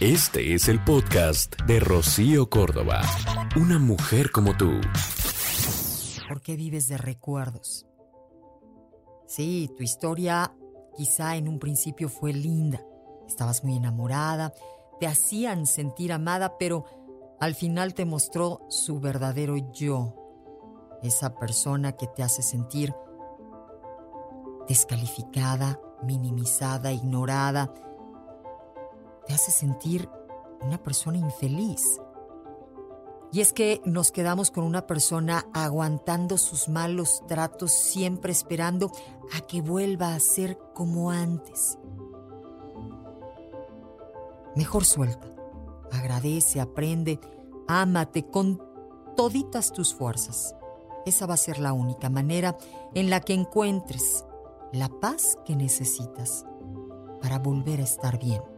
Este es el podcast de Rocío Córdoba. Una mujer como tú. ¿Por qué vives de recuerdos? Sí, tu historia quizá en un principio fue linda. Estabas muy enamorada, te hacían sentir amada, pero al final te mostró su verdadero yo. Esa persona que te hace sentir descalificada, minimizada, ignorada, te hace sentir una persona infeliz. Y es que nos quedamos con una persona aguantando sus malos tratos, siempre esperando a que vuelva a ser como antes. Mejor suelta, agradece, aprende, ámate con toditas tus fuerzas. Esa va a ser la única manera en la que encuentres la paz que necesitas para volver a estar bien.